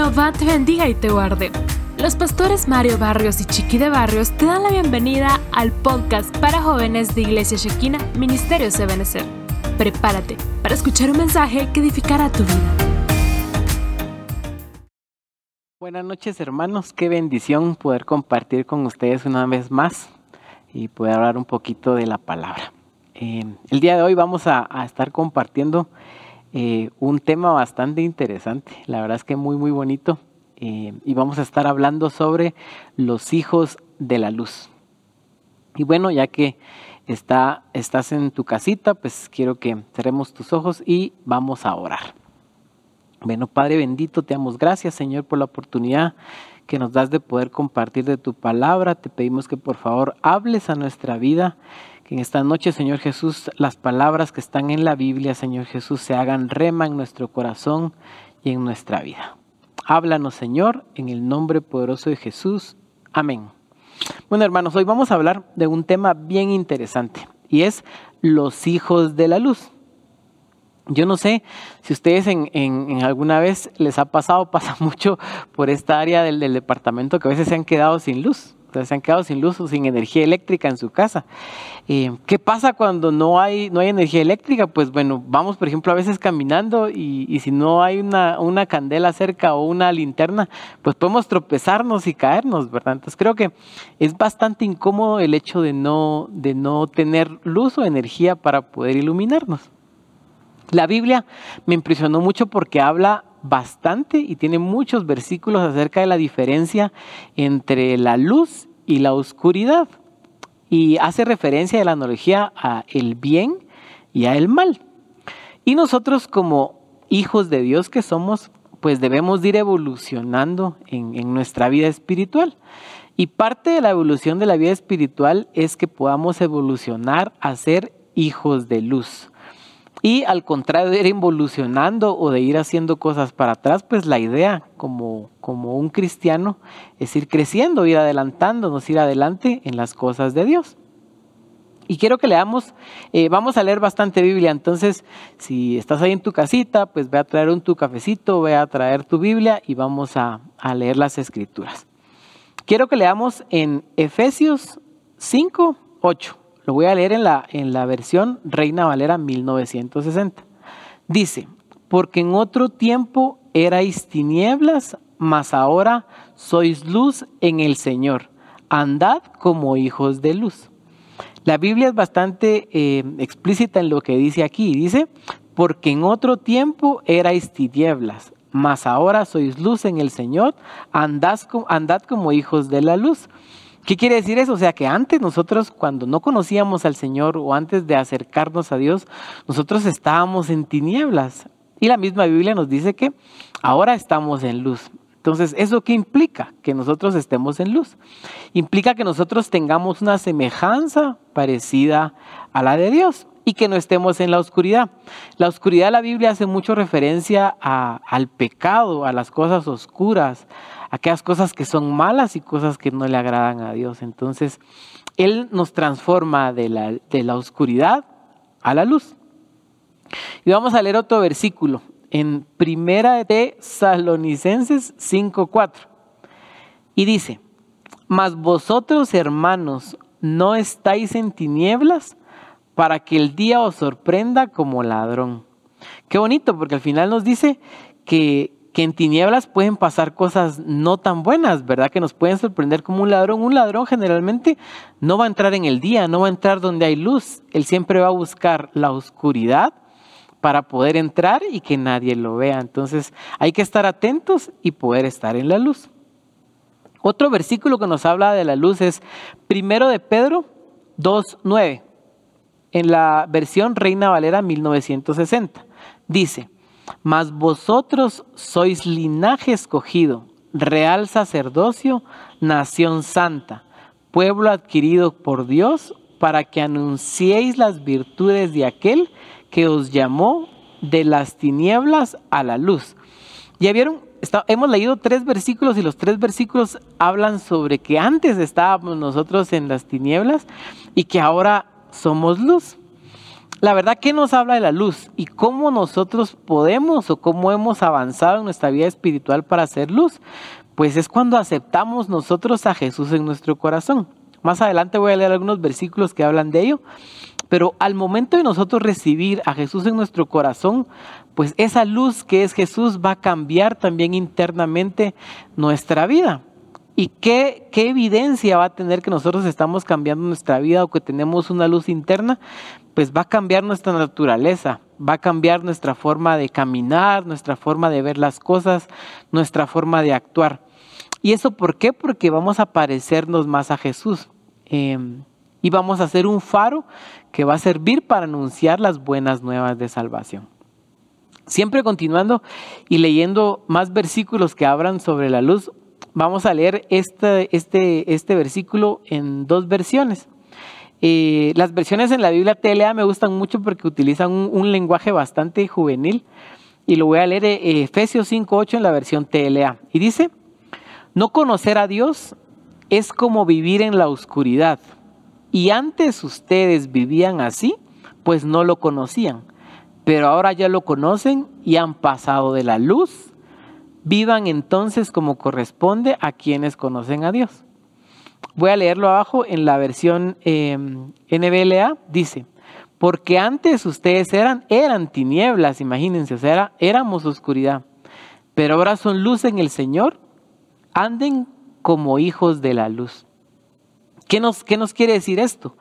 Jehová te bendiga y te guarde. Los pastores Mario Barrios y Chiqui de Barrios te dan la bienvenida al podcast para jóvenes de Iglesia Shekina, Ministerio Ebenezer. Prepárate para escuchar un mensaje que edificará tu vida. Buenas noches hermanos, qué bendición poder compartir con ustedes una vez más y poder hablar un poquito de la palabra. Eh, el día de hoy vamos a, estar compartiendo eh, un tema bastante interesante, la verdad es que muy muy bonito eh, y vamos a estar hablando sobre los hijos de la luz. Y bueno, ya que está, estás en tu casita, pues quiero que cerremos tus ojos y vamos a orar. Bueno, Padre bendito, te damos gracias, Señor, por la oportunidad que nos das de poder compartir de tu palabra. Te pedimos que por favor hables a nuestra vida, en esta noche, Señor Jesús, las palabras que están en la Biblia, Señor Jesús, se hagan rema en nuestro corazón y en nuestra vida. Háblanos, Señor, en el nombre poderoso de Jesús. Amén. Bueno, hermanos, hoy vamos a hablar de un tema bien interesante y es los hijos de la luz. Yo no sé si ustedes en, alguna vez les ha pasado, pasa mucho por esta área del, departamento que a veces se han quedado sin luz. Se han quedado sin luz o sin energía eléctrica en su casa. Eh, ¿Qué pasa cuando no hay, no hay energía eléctrica? Pues bueno, vamos por ejemplo a veces caminando y, si no hay una, una, candela cerca o una linterna, pues podemos tropezarnos y caernos, ¿verdad? Entonces creo que es bastante incómodo el hecho de no, de no tener luz o energía para poder iluminarnos. La Biblia me impresionó mucho porque habla bastante y tiene muchos versículos acerca de la diferencia entre la luz y la oscuridad. Y hace referencia de la analogía a el bien y a el mal. Y nosotros como hijos de Dios que somos, pues debemos ir evolucionando en, en nuestra vida espiritual. Y parte de la evolución de la vida espiritual es que podamos evolucionar a ser hijos de luz. Y al contrario de ir involucionando o de ir haciendo cosas para atrás, pues la idea como, como un cristiano es ir creciendo, ir adelantándonos, ir adelante en las cosas de Dios. Y quiero que leamos, eh, vamos a leer bastante Biblia, entonces si estás ahí en tu casita, pues ve a traer un tu cafecito, ve a traer tu Biblia y vamos a, a leer las escrituras. Quiero que leamos en Efesios 5, 8. Lo voy a leer en la, en la versión Reina Valera 1960. Dice, porque en otro tiempo erais tinieblas, mas ahora sois luz en el Señor. Andad como hijos de luz. La Biblia es bastante eh, explícita en lo que dice aquí. Dice, porque en otro tiempo erais tinieblas, mas ahora sois luz en el Señor, andad, andad como hijos de la luz. ¿Qué quiere decir eso? O sea, que antes nosotros, cuando no conocíamos al Señor o antes de acercarnos a Dios, nosotros estábamos en tinieblas. Y la misma Biblia nos dice que ahora estamos en luz. Entonces, ¿eso qué implica? Que nosotros estemos en luz. Implica que nosotros tengamos una semejanza parecida a la de Dios y que no estemos en la oscuridad. La oscuridad de la Biblia hace mucho referencia al pecado, a las cosas oscuras, aquellas cosas que son malas y cosas que no le agradan a Dios. Entonces, Él nos transforma de la, de la oscuridad a la luz. Y vamos a leer otro versículo en Primera de Salonicenses 5.4. Y dice, mas vosotros hermanos, ¿no estáis en tinieblas para que el día os sorprenda como ladrón? Qué bonito, porque al final nos dice que, que en tinieblas pueden pasar cosas no tan buenas, ¿verdad? Que nos pueden sorprender como un ladrón. Un ladrón generalmente no va a entrar en el día, no va a entrar donde hay luz. Él siempre va a buscar la oscuridad para poder entrar y que nadie lo vea. Entonces hay que estar atentos y poder estar en la luz. Otro versículo que nos habla de la luz es primero de Pedro 2.9, en la versión Reina Valera 1960. Dice, mas vosotros sois linaje escogido, real sacerdocio, nación santa, pueblo adquirido por Dios, para que anunciéis las virtudes de aquel que os llamó de las tinieblas a la luz. Ya vieron, hemos leído tres versículos y los tres versículos hablan sobre que antes estábamos nosotros en las tinieblas y que ahora somos luz. La verdad, ¿qué nos habla de la luz? ¿Y cómo nosotros podemos o cómo hemos avanzado en nuestra vida espiritual para hacer luz? Pues es cuando aceptamos nosotros a Jesús en nuestro corazón. Más adelante voy a leer algunos versículos que hablan de ello. Pero al momento de nosotros recibir a Jesús en nuestro corazón, pues esa luz que es Jesús va a cambiar también internamente nuestra vida. ¿Y qué, qué, evidencia va a tener que nosotros estamos cambiando nuestra vida o que tenemos una luz interna? Pues va a cambiar nuestra naturaleza, va a cambiar nuestra forma de caminar, nuestra forma de ver las cosas, nuestra forma de actuar. ¿Y eso por qué? Porque vamos a parecernos más a Jesús. Em, y vamos a hacer un faro que va a servir para anunciar las buenas nuevas de salvación. Siempre continuando y leyendo más versículos que hablan sobre la luz, vamos a leer este, este, este versículo en dos versiones. Eh, las versiones en la Biblia TLA me gustan mucho porque utilizan un, lenguaje bastante juvenil y lo voy a leer eh, Efesios 5.8 en la versión TLA. Y dice, no conocer a Dios es como vivir en la oscuridad y antes ustedes vivían así, pues no lo conocían. Pero ahora ya lo conocen y han pasado de la luz. Vivan entonces como corresponde a quienes conocen a Dios. Voy a leerlo abajo en la versión em, NBLA. Dice, porque antes ustedes eran, eran tinieblas, imagínense, o sea, éramos oscuridad. Pero ahora son luz en el Señor. Anden como hijos de la luz. ¿Qué nos, nos quiere decir esto?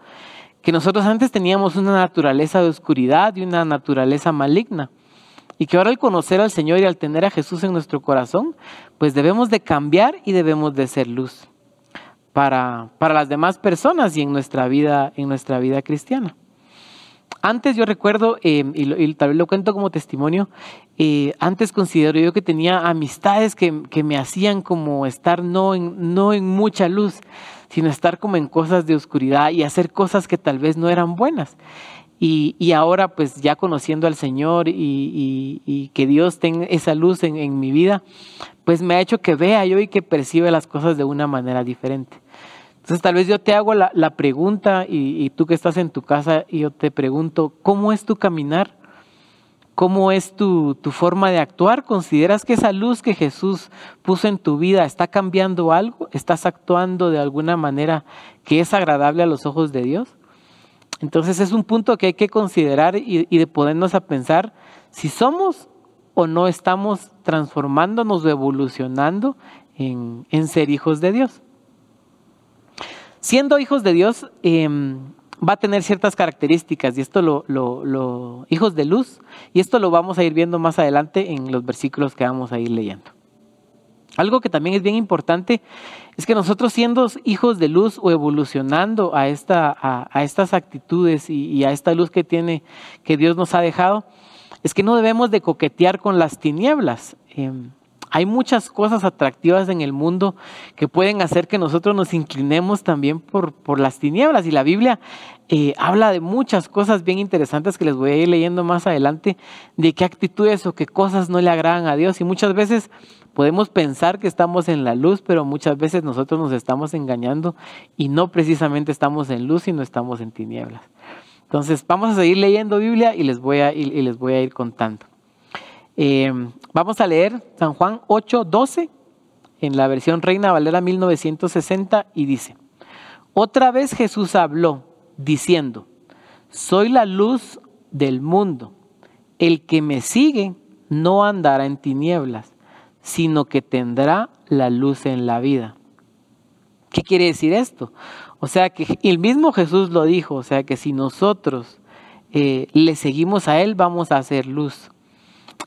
Que nosotros antes teníamos una naturaleza de oscuridad y una naturaleza maligna. Y que ahora al conocer al Señor y al tener a Jesús en nuestro corazón, pues debemos de cambiar y debemos de ser luz para, para las demás personas y en nuestra vida, en nuestra vida cristiana. Antes yo recuerdo, eh, y, tal vez lo cuento como testimonio, eh, antes considero yo que tenía amistades que, que, me hacían como estar no en, no en mucha luz, sino estar como en cosas de oscuridad y hacer cosas que tal vez no eran buenas. Y, y ahora pues ya conociendo al Señor y, y, que Dios tenga esa luz en, en mi vida, pues me ha hecho que vea yo y que perciba las cosas de una manera diferente. Entonces tal vez yo te hago la, la pregunta y, y, tú que estás en tu casa yo te pregunto, ¿cómo es tu caminar? ¿Cómo es tu, tu, forma de actuar? ¿Consideras que esa luz que Jesús puso en tu vida está cambiando algo? ¿Estás actuando de alguna manera que es agradable a los ojos de Dios? Entonces es un punto que hay que considerar y, de ponernos a pensar si somos o no estamos transformándonos o evolucionando en, en ser hijos de Dios. Siendo hijos de Dios, em, va a tener ciertas características y esto lo, lo, hijos de luz, y esto lo vamos a ir viendo más adelante en los versículos que vamos a ir leyendo. Algo que también es bien importante es que nosotros siendo hijos de luz o evolucionando a, esta, a, estas actitudes y, a esta luz que tiene, que Dios nos ha dejado, es que no debemos de coquetear con las tinieblas. Em, hay muchas cosas atractivas en el mundo que pueden hacer que nosotros nos inclinemos también por, por las tinieblas. Y la Biblia eh, habla de muchas cosas bien interesantes que les voy a ir leyendo más adelante, de qué actitudes o qué cosas no le agradan a Dios. Y muchas veces podemos pensar que estamos en la luz, pero muchas veces nosotros nos estamos engañando y no precisamente estamos en luz, sino estamos en tinieblas. Entonces vamos a seguir leyendo Biblia y les voy a, y les voy a ir contando. Eh, vamos a leer San Juan 8, 12 en la versión Reina Valera 1960 y dice, otra vez Jesús habló diciendo, soy la luz del mundo, el que me sigue no andará en tinieblas, sino que tendrá la luz en la vida. ¿Qué quiere decir esto? O sea que el mismo Jesús lo dijo, o sea que si nosotros eh, le seguimos a Él vamos a hacer luz.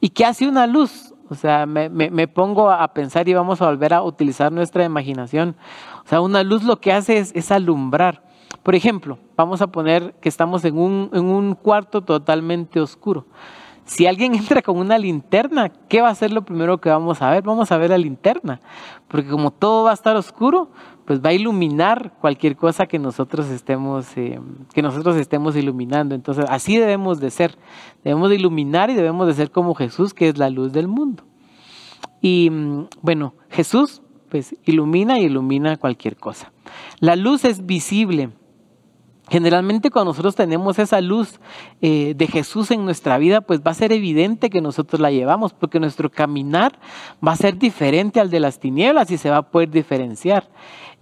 ¿Y qué hace una luz? O sea, me, me, pongo a pensar y vamos a volver a utilizar nuestra imaginación. O sea, una luz lo que hace es, es alumbrar. Por ejemplo, vamos a poner que estamos en un, en un cuarto totalmente oscuro. Si alguien entra con una linterna, ¿qué va a ser lo primero que vamos a ver? Vamos a ver la linterna, porque como todo va a estar oscuro, pues va a iluminar cualquier cosa que nosotros estemos, eh, que nosotros estemos iluminando. Entonces, así debemos de ser. Debemos de iluminar y debemos de ser como Jesús, que es la luz del mundo. Y mm, bueno, Jesús pues ilumina y ilumina cualquier cosa. La luz es visible. Generalmente cuando nosotros tenemos esa luz eh, de Jesús en nuestra vida, pues va a ser evidente que nosotros la llevamos, porque nuestro caminar va a ser diferente al de las tinieblas y se va a poder diferenciar.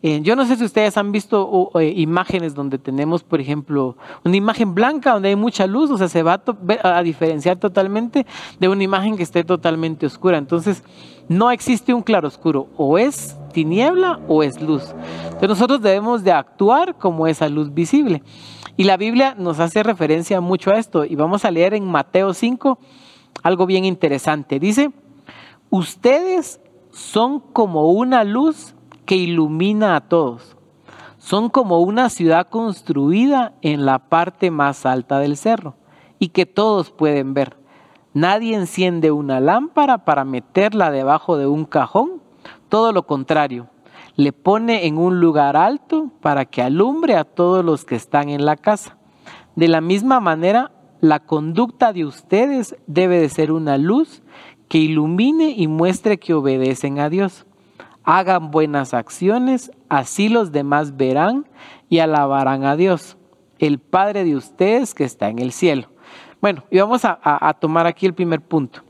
Eh, yo no sé si ustedes han visto eh, imágenes donde tenemos, por ejemplo, una imagen blanca donde hay mucha luz, o sea, se va a, diferenciar totalmente de una imagen que esté totalmente oscura. Entonces, no existe un claroscuro, o es tiniebla o es luz. Entonces, nosotros debemos de actuar como esa luz visible. Y la Biblia nos hace referencia mucho a esto. Y vamos a leer en Mateo 5 algo bien interesante. Dice, ustedes son como una luz que ilumina a todos. Son como una ciudad construida en la parte más alta del cerro y que todos pueden ver. Nadie enciende una lámpara para meterla debajo de un cajón, todo lo contrario, le pone en un lugar alto para que alumbre a todos los que están en la casa. De la misma manera, la conducta de ustedes debe de ser una luz que ilumine y muestre que obedecen a Dios hagan buenas acciones, así los demás verán y alabarán a Dios, el Padre de ustedes que está en el cielo. Bueno, y vamos a, tomar aquí el primer punto.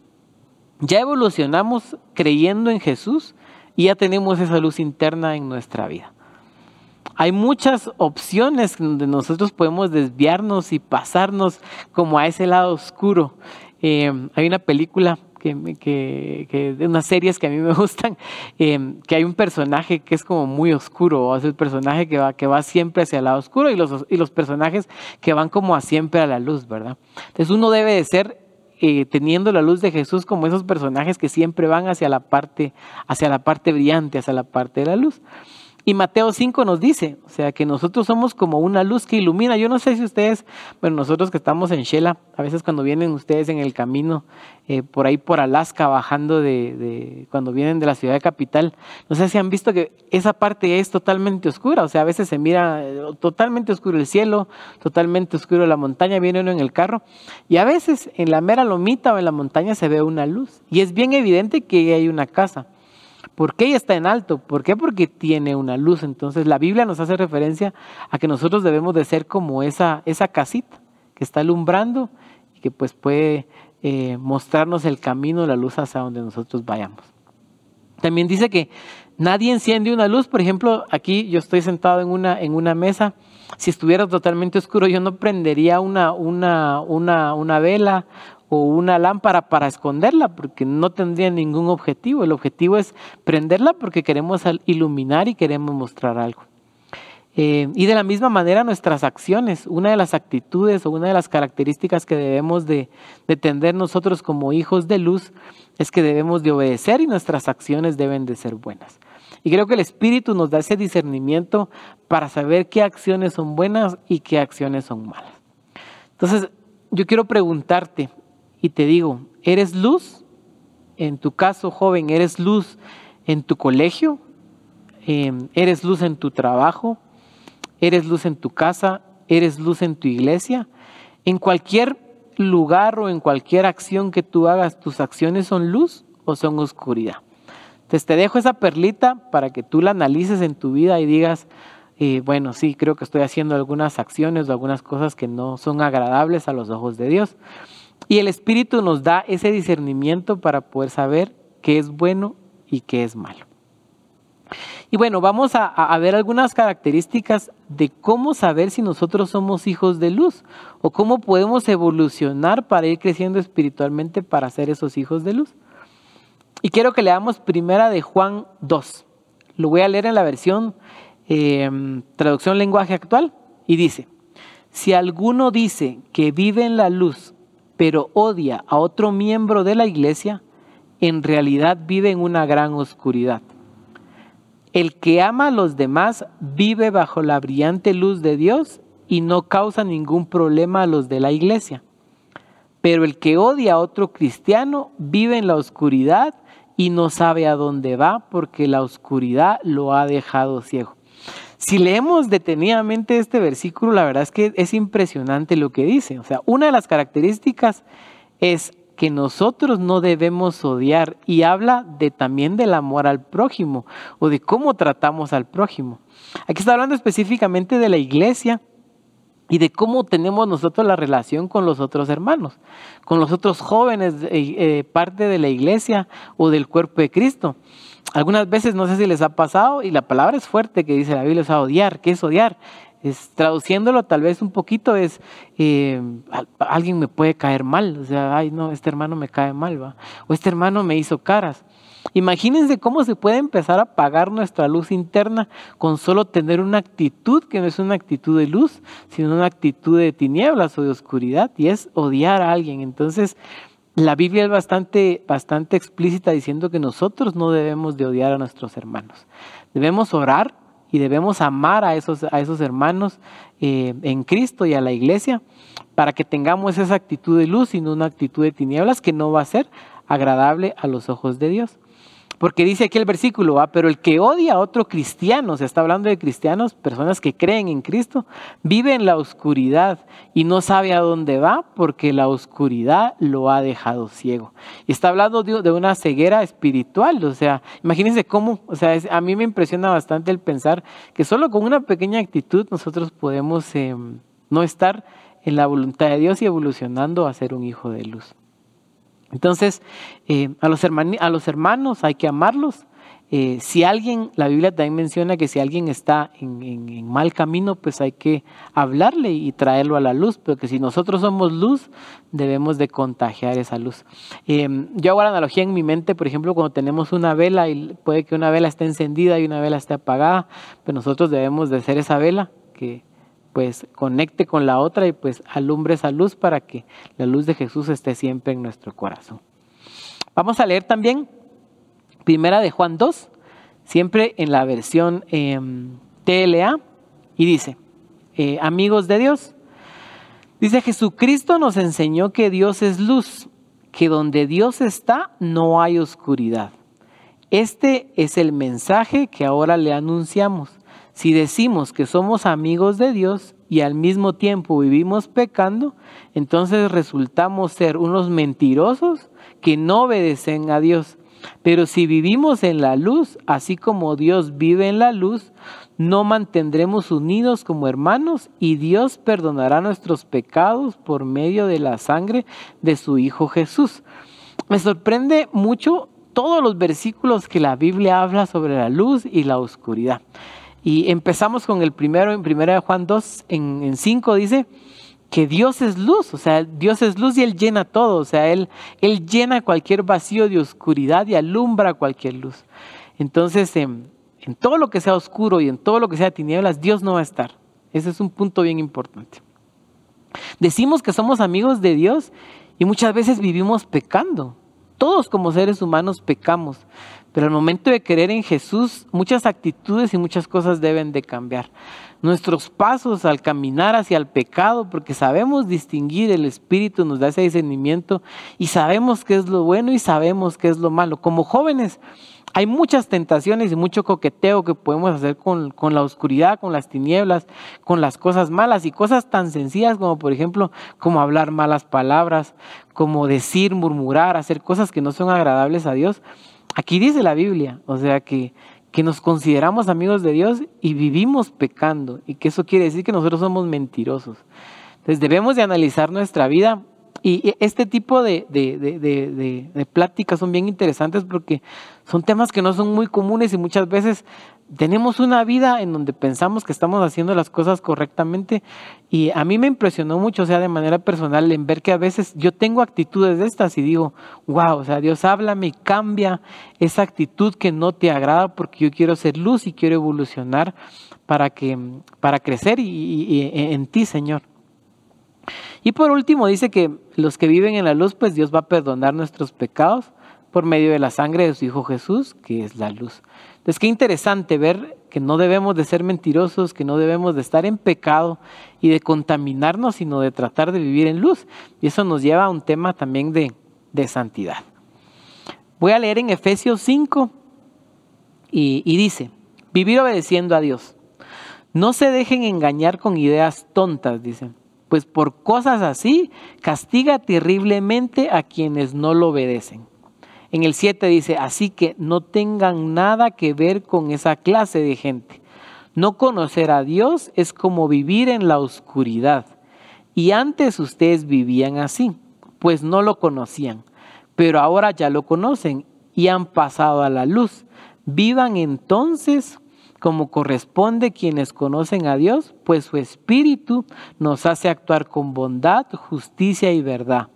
Ya evolucionamos creyendo en Jesús y ya tenemos esa luz interna en nuestra vida. Hay muchas opciones donde nosotros podemos desviarnos y pasarnos como a ese lado oscuro. Eh, hay una película que, que, de unas series que a mí me gustan, em, que hay un personaje que es como muy oscuro, o es el personaje que va, que va siempre hacia el lado oscuro y los, y los personajes que van como a siempre a la luz, ¿verdad? Entonces uno debe de ser eh, teniendo la luz de Jesús como esos personajes que siempre van hacia la parte, hacia la parte brillante, hacia la parte de la luz. Y Mateo 5 nos dice, o sea, que nosotros somos como una luz que ilumina. Yo no sé si ustedes, bueno, nosotros que estamos en Shela, a veces cuando vienen ustedes en el camino, eh, por ahí por Alaska, bajando de, cuando vienen de la ciudad de capital, no sé si han visto que esa parte es totalmente oscura, o sea, a veces se mira eh, totalmente oscuro el cielo, totalmente oscuro la montaña, viene uno en el carro, y a veces en la mera lomita o en la montaña se ve una luz, y es bien evidente que hay una casa. ¿Por qué está en alto? ¿Por qué? Porque tiene una luz. Entonces la Biblia nos hace referencia a que nosotros debemos de ser como esa, esa casita que está alumbrando y que pues puede eh, mostrarnos el camino, la luz hacia donde nosotros vayamos. También dice que nadie enciende una luz. Por ejemplo, aquí yo estoy sentado en una, en una mesa. Si estuviera totalmente oscuro, yo no prendería una, una, una, una vela o una lámpara para esconderla, porque no tendría ningún objetivo. El objetivo es prenderla porque queremos iluminar y queremos mostrar algo. Eh, y de la misma manera nuestras acciones, una de las actitudes o una de las características que debemos de, de tender nosotros como hijos de luz es que debemos de obedecer y nuestras acciones deben de ser buenas. Y creo que el Espíritu nos da ese discernimiento para saber qué acciones son buenas y qué acciones son malas. Entonces, yo quiero preguntarte, y te digo, ¿eres luz? En tu caso, joven, ¿eres luz en tu colegio? Em, ¿Eres luz en tu trabajo? ¿Eres luz en tu casa? ¿Eres luz en tu iglesia? En cualquier lugar o en cualquier acción que tú hagas, ¿tus acciones son luz o son oscuridad? Entonces te dejo esa perlita para que tú la analices en tu vida y digas, eh, bueno, sí, creo que estoy haciendo algunas acciones o algunas cosas que no son agradables a los ojos de Dios. Y el Espíritu nos da ese discernimiento para poder saber qué es bueno y qué es malo. Y bueno, vamos a, ver algunas características de cómo saber si nosotros somos hijos de luz o cómo podemos evolucionar para ir creciendo espiritualmente para ser esos hijos de luz. Y quiero que leamos primera de Juan 2. Lo voy a leer en la versión em, traducción lenguaje actual y dice, si alguno dice que vive en la luz pero odia a otro miembro de la iglesia, en realidad vive en una gran oscuridad. El que ama a los demás vive bajo la brillante luz de Dios y no causa ningún problema a los de la iglesia. Pero el que odia a otro cristiano vive en la oscuridad y no sabe a dónde va porque la oscuridad lo ha dejado ciego. Si leemos detenidamente este versículo, la verdad es que es impresionante lo que dice. O sea, una de las características es que nosotros no debemos odiar y habla de también del amor al prójimo o de cómo tratamos al prójimo. Aquí está hablando específicamente de la iglesia y de cómo tenemos nosotros la relación con los otros hermanos, con los otros jóvenes, eh, eh, parte de la iglesia o del cuerpo de Cristo. Algunas veces no sé si les ha pasado y la palabra es fuerte que dice la Biblia es odiar. ¿Qué es odiar? Es, traduciéndolo tal vez un poquito es eh, alguien me puede caer mal, o sea, ay no, este hermano me cae mal, va, o este hermano me hizo caras. Imagínense cómo se puede empezar a apagar nuestra luz interna con solo tener una actitud que no es una actitud de luz, sino una actitud de tinieblas o de oscuridad, y es odiar a alguien. Entonces, la Biblia es bastante, bastante explícita diciendo que nosotros no debemos de odiar a nuestros hermanos. Debemos orar y debemos amar a esos, a esos hermanos eh, en Cristo y a la iglesia para que tengamos esa actitud de luz y no una actitud de tinieblas que no va a ser agradable a los ojos de Dios. Porque dice aquí el versículo, ¿va? pero el que odia a otro cristiano, se está hablando de cristianos, personas que creen en Cristo, vive en la oscuridad y no sabe a dónde va porque la oscuridad lo ha dejado ciego. Y está hablando de, una ceguera espiritual, o sea, imagínense cómo, o sea, a mí me impresiona bastante el pensar que solo con una pequeña actitud nosotros podemos em, no estar en la voluntad de Dios y evolucionando a ser un hijo de luz. Entonces, eh, a, los hermanos hay que amarlos. Eh, si alguien, la Biblia también menciona que si alguien está en, mal camino, pues hay que hablarle y traerlo a la luz, pero que si nosotros somos luz, debemos de contagiar esa luz. Eh, yo hago la analogía en mi mente, por ejemplo, cuando tenemos una vela y puede que una vela esté encendida y una vela esté apagada, pues nosotros debemos de ser esa vela que pues conecte con la otra y pues alumbre esa luz para que la luz de Jesús esté siempre en nuestro corazón. Vamos a leer también Primera de Juan 2, siempre en la versión em, TLA, y dice, eh, amigos de Dios, dice Jesucristo nos enseñó que Dios es luz, que donde Dios está no hay oscuridad. Este es el mensaje que ahora le anunciamos si decimos que somos amigos de Dios y al mismo tiempo vivimos pecando, entonces resultamos ser unos mentirosos que no obedecen a Dios. Pero si vivimos en la luz, así como Dios vive en la luz, no mantendremos unidos como hermanos y Dios perdonará nuestros pecados por medio de la sangre de su Hijo Jesús. Me sorprende mucho todos los versículos que la Biblia habla sobre la luz y la oscuridad. Y empezamos con el primero, en 1 Juan 2, en 5 dice que Dios es luz, o sea, Dios es luz y Él llena todo, o sea, Él, Él llena cualquier vacío de oscuridad y alumbra cualquier luz. Entonces, en, en todo lo que sea oscuro y en todo lo que sea tinieblas, Dios no va a estar. Ese es un punto bien importante. Decimos que somos amigos de Dios y muchas veces vivimos pecando. Todos como seres humanos pecamos. Pero al momento de creer en Jesús, muchas actitudes y muchas cosas deben de cambiar. Nuestros pasos al caminar hacia el pecado, porque sabemos distinguir, el Espíritu nos da ese discernimiento y sabemos qué es lo bueno y sabemos qué es lo malo. Como jóvenes, hay muchas tentaciones y mucho coqueteo que podemos hacer con, con, la oscuridad, con las tinieblas, con las cosas malas y cosas tan sencillas como por ejemplo como hablar malas palabras, como decir, murmurar, hacer cosas que no son agradables a Dios. Aquí dice la Biblia, o sea que, que nos consideramos amigos de Dios y vivimos pecando, y que eso quiere decir que nosotros somos mentirosos. Entonces debemos de analizar nuestra vida y este tipo de, de, de, de, pláticas son bien interesantes porque son temas que no son muy comunes y muchas veces tenemos una vida en donde pensamos que estamos haciendo las cosas correctamente y a mí me impresionó mucho, o sea, de manera personal, en ver que a veces yo tengo actitudes de estas y digo, wow, o sea, Dios háblame y cambia esa actitud que no te agrada porque yo quiero ser luz y quiero evolucionar para, que, para crecer y, en ti, Señor. Y por último dice que los que viven en la luz, pues Dios va a perdonar nuestros pecados por medio de la sangre de su Hijo Jesús, que es la luz. Entonces, qué interesante ver que no debemos de ser mentirosos, que no debemos de estar en pecado y de contaminarnos, sino de tratar de vivir en luz. Y eso nos lleva a un tema también de, de santidad. Voy a leer en Efesios 5 y, y dice, vivir obedeciendo a Dios. No se dejen engañar con ideas tontas, dice, pues por cosas así castiga terriblemente a quienes no lo obedecen. En el 7 dice, así que no tengan nada que ver con esa clase de gente. No conocer a Dios es como vivir en la oscuridad. Y antes ustedes vivían así, pues no lo conocían, pero ahora ya lo conocen y han pasado a la luz. Vivan entonces como corresponde quienes conocen a Dios, pues su espíritu nos hace actuar con bondad, justicia y verdad.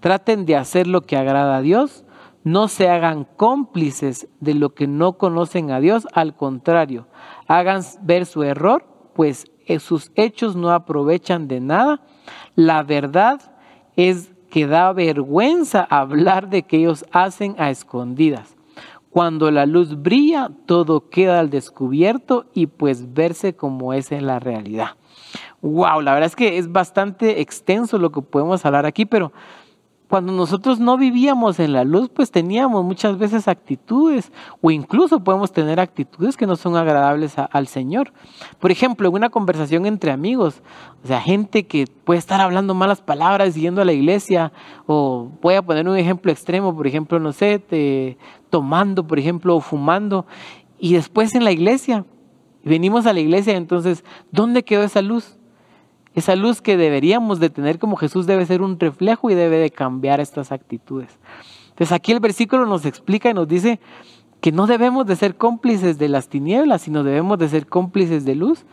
Traten de hacer lo que agrada a Dios, no se hagan cómplices de lo que no conocen a Dios, al contrario, hagan ver su error, pues eh, sus hechos no aprovechan de nada. La verdad es que da vergüenza hablar de que ellos hacen a escondidas. Cuando la luz brilla, todo queda al descubierto y pues verse como es en la realidad. Wow, la verdad es que es bastante extenso lo que podemos hablar aquí, pero cuando nosotros no vivíamos en la luz, pues teníamos muchas veces actitudes o incluso podemos tener actitudes que no son agradables al Señor. Por ejemplo, en una conversación entre amigos, o sea, gente que puede estar hablando malas palabras yendo a la iglesia, o voy a poner un ejemplo extremo, por ejemplo, no sé, te, tomando, por ejemplo, o fumando, y después en la iglesia, venimos a la iglesia, entonces, ¿dónde quedó esa luz? Esa luz que deberíamos de tener como Jesús debe ser un reflejo y debe de cambiar estas actitudes. Entonces aquí el versículo nos explica y nos dice que no debemos de ser cómplices de las tinieblas, sino debemos de ser cómplices de luz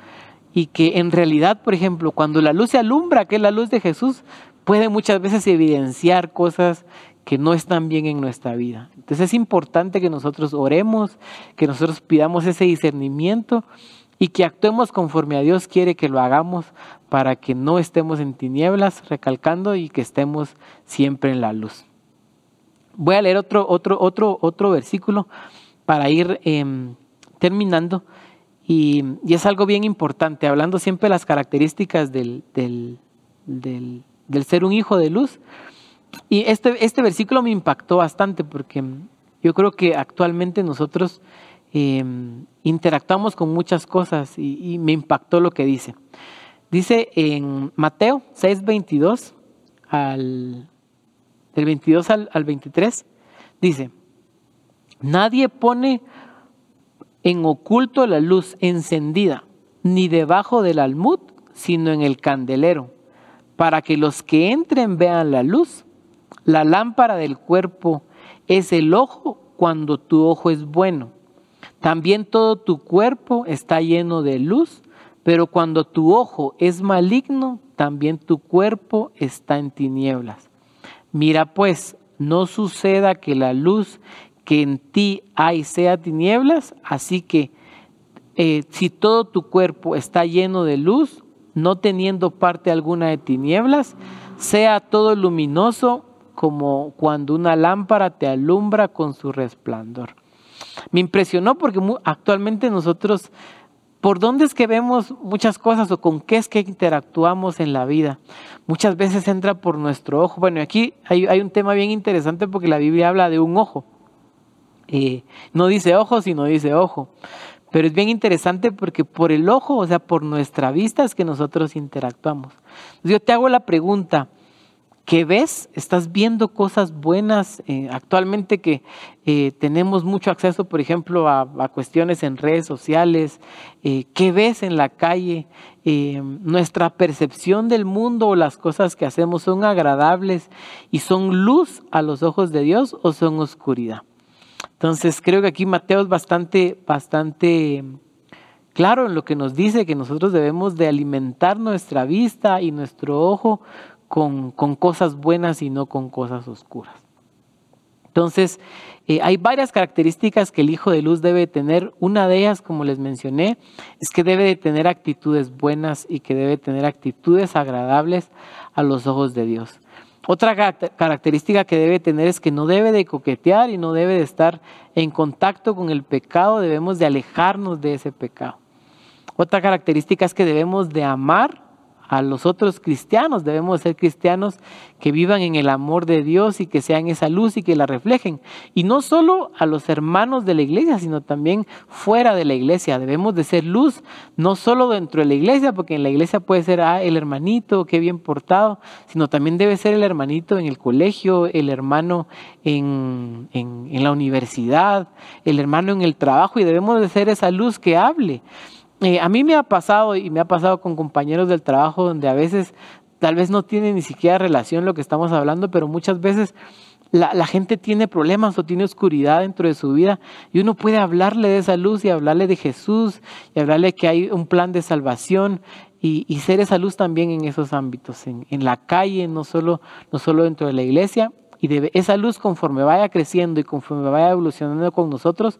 y que en realidad, por ejemplo, cuando la luz se alumbra, que es la luz de Jesús, puede muchas veces evidenciar cosas que no están bien en nuestra vida. Entonces es importante que nosotros oremos, que nosotros pidamos ese discernimiento y que actuemos conforme a Dios quiere que lo hagamos para que no estemos en tinieblas, recalcando y que estemos siempre en la luz. Voy a leer otro, otro, otro, otro versículo para ir em, terminando. Y, es algo bien importante, hablando siempre de las características del, del, ser un hijo de luz. Y este, este versículo me impactó bastante porque yo creo que actualmente nosotros Em, interactuamos con muchas cosas y, me impactó lo que dice. Dice en Mateo 6, 22, al, del 22 al, al 23, dice, nadie pone en oculto la luz encendida, ni debajo del almud, sino en el candelero, para que los que entren vean la luz. La lámpara del cuerpo es el ojo cuando tu ojo es bueno también todo tu cuerpo está lleno de luz, pero cuando tu ojo es maligno, también tu cuerpo está en tinieblas. Mira pues, no suceda que la luz que en ti hay sea tinieblas, así que eh, si todo tu cuerpo está lleno de luz, no teniendo parte alguna de tinieblas, sea todo luminoso como cuando una lámpara te alumbra con su resplandor. Me impresionó porque actualmente nosotros, ¿por dónde es que vemos muchas cosas o con qué es que interactuamos en la vida? Muchas veces entra por nuestro ojo. Bueno, aquí hay, un tema bien interesante porque la Biblia habla de un ojo. Eh, no dice ojo, sino dice ojo. Pero es bien interesante porque por el ojo, o sea, por nuestra vista es que nosotros interactuamos. Yo te hago la pregunta, ¿Qué ves? ¿Estás viendo cosas buenas? Eh, actualmente que eh, tenemos mucho acceso, por ejemplo, a, cuestiones en redes sociales. Eh, ¿Qué ves en la calle? ¿Nuestra percepción del mundo o las cosas que hacemos son agradables y son luz a los ojos de Dios o son oscuridad? Entonces creo que aquí Mateo es bastante, bastante claro en lo que nos dice que nosotros debemos de alimentar nuestra vista y nuestro ojo con, cosas buenas y no con cosas oscuras. Entonces, eh, hay varias características que el Hijo de Luz debe tener. Una de ellas, como les mencioné, es que debe de tener actitudes buenas y que debe tener actitudes agradables a los ojos de Dios. Otra característica que debe tener es que no debe de coquetear y no debe de estar en contacto con el pecado, debemos de alejarnos de ese pecado. Otra característica es que debemos de amar a los otros cristianos. Debemos ser cristianos que vivan en el amor de Dios y que sean esa luz y que la reflejen. Y no solo a los hermanos de la iglesia, sino también fuera de la iglesia. Debemos de ser luz, no solo dentro de la iglesia, porque en la iglesia puede ser ah, el hermanito, qué bien portado, sino también debe ser el hermanito en el colegio, el hermano en, en la universidad, el hermano en el trabajo y debemos de ser esa luz que hable eh, a mí me ha pasado y me ha pasado con compañeros del trabajo donde a veces tal vez no tiene ni siquiera relación lo que estamos hablando, pero muchas veces la, gente tiene problemas o tiene oscuridad dentro de su vida y uno puede hablarle de esa luz y hablarle de Jesús y hablarle que hay un plan de salvación y, ser esa luz también en esos ámbitos, en, la calle, no solo, no solo dentro de la iglesia. Y de esa luz conforme vaya creciendo y conforme vaya evolucionando con nosotros,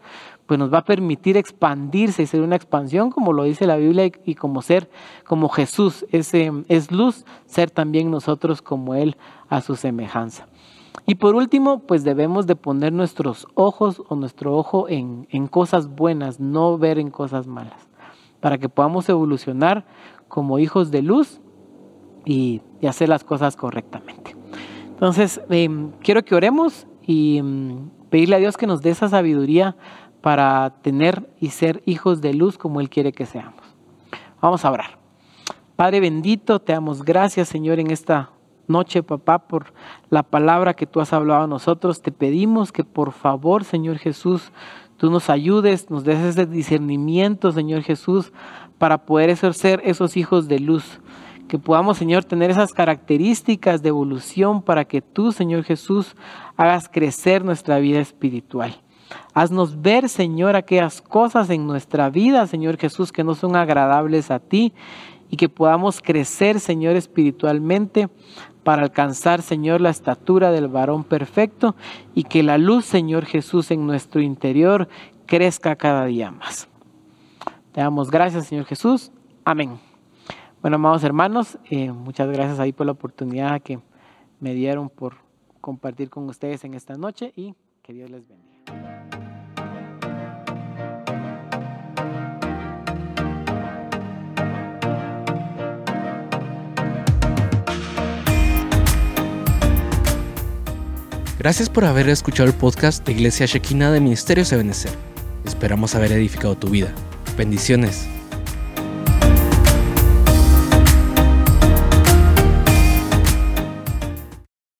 pues nos va a permitir expandirse y ser una expansión, como lo dice la Biblia, y, como ser, como Jesús ese, es luz, ser también nosotros como Él a su semejanza. Y por último, pues debemos de poner nuestros ojos o nuestro ojo en, cosas buenas, no ver en cosas malas, para que podamos evolucionar como hijos de luz y, hacer las cosas correctamente. Entonces, em, quiero que oremos y em, pedirle a Dios que nos dé esa sabiduría para tener y ser hijos de luz como Él quiere que seamos. Vamos a orar. Padre bendito, te damos gracias, Señor, en esta noche, papá, por la palabra que tú has hablado a nosotros. Te pedimos que por favor, Señor Jesús, tú nos ayudes, nos des ese discernimiento, Señor Jesús, para poder ejercer esos hijos de luz. Que podamos, Señor, tener esas características de evolución para que tú, Señor Jesús, hagas crecer nuestra vida espiritual. Haznos ver, Señor, aquellas cosas en nuestra vida, Señor Jesús, que no son agradables a ti y que podamos crecer, Señor, espiritualmente para alcanzar, Señor, la estatura del varón perfecto y que la luz, Señor Jesús, en nuestro interior crezca cada día más. Te damos gracias, Señor Jesús. Amén. Bueno, amados hermanos, eh, muchas gracias ahí por la oportunidad que me dieron por compartir con ustedes en esta noche y que Dios les bendiga. Gracias por haber escuchado el podcast de Iglesia Shekina de Ministerio Ebenezer. Esperamos haber edificado tu vida. Bendiciones.